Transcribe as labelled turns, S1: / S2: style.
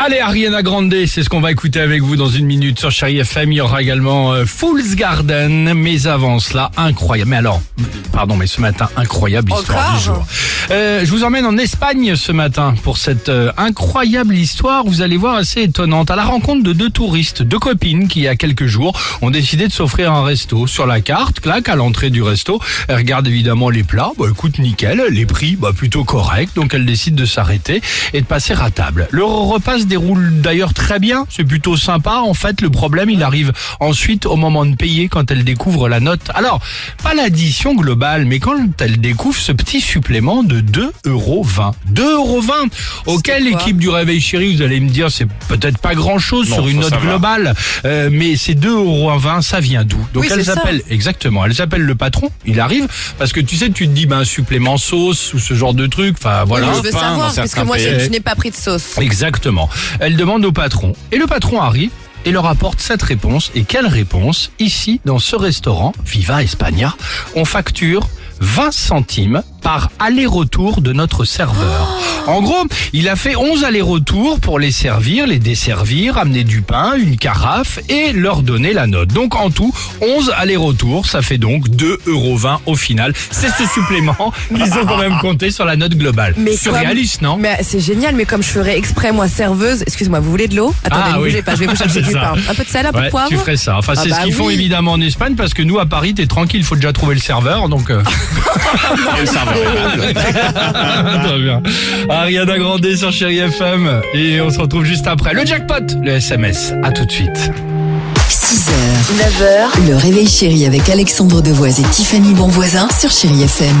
S1: Allez, Ariana Grande, c'est ce qu'on va écouter avec vous dans une minute sur Chérie FM. Il y aura également euh, Fool's Garden. Mais avant cela, incroyable. Mais alors, pardon, mais ce matin, incroyable histoire du jour. Euh, je vous emmène en Espagne ce matin pour cette euh, incroyable histoire. Vous allez voir assez étonnante. À la rencontre de deux touristes, deux copines qui, il y a quelques jours, ont décidé de s'offrir un resto. Sur la carte, claque, à l'entrée du resto, elles regardent évidemment les plats. Bah écoute, nickel. Les prix, bah plutôt correct. Donc elles décident de s'arrêter et de passer à table. Le repas déroule d'ailleurs très bien. C'est plutôt sympa. En fait, le problème, il arrive ensuite au moment de payer quand elles découvrent la note. Alors, pas l'addition globale, mais quand elles découvrent ce petit supplément de 2,20 euros. 2,20 euros Auquel l'équipe du Réveil Chéri, vous allez me dire, c'est peut-être pas grand-chose sur une note globale, euh, mais ces 2,20 euros, ça vient d'où? Donc
S2: Oui, ça.
S1: appellent, exactement, elles appellent le patron, il arrive, parce que tu sais, tu te dis, ben, supplément sauce ou ce genre de truc, enfin voilà.
S2: je veux
S1: pain,
S2: savoir, parce que moi, je n'ai pas pris de sauce.
S1: Exactement. Elle demande au patron. Et le patron arrive et leur apporte cette réponse. Et quelle réponse? Ici, dans ce restaurant, Viva España, on facture 20 centimes par aller-retour de notre serveur. En gros, il a fait 11 allers-retours pour les servir, les desservir, amener du pain, une carafe et leur donner la note. Donc en tout, 11 allers-retours, ça fait donc 2,20 euros au final. C'est ce supplément qu'ils ont quand même compté sur la note globale.
S2: Mais
S1: Surréaliste, non?
S2: Mais c'est génial, mais comme je ferais exprès, moi, serveuse. Excuse-moi, vous voulez de l'eau? Attendez,
S1: Ah,
S2: ne
S1: oui.
S2: bougez pas, je vais vous chercher du pain. Un peu de sel, un peu de
S1: Ouais,
S2: poivre?
S1: tu ferais ça. Enfin,
S2: Ah
S1: c'est
S2: bah
S1: ce qu'ils font évidemment en Espagne parce que nous à Paris, t'es tranquille, il faut déjà trouver le serveur, donc. euh. Très bien. Ariana Grande sur Chéri FM et on se retrouve juste après le jackpot, le SMS. À tout de suite.
S3: 6h, 9h, le réveil chéri avec Alexandre Devoise et Tiffany Bonvoisin sur Chérie FM.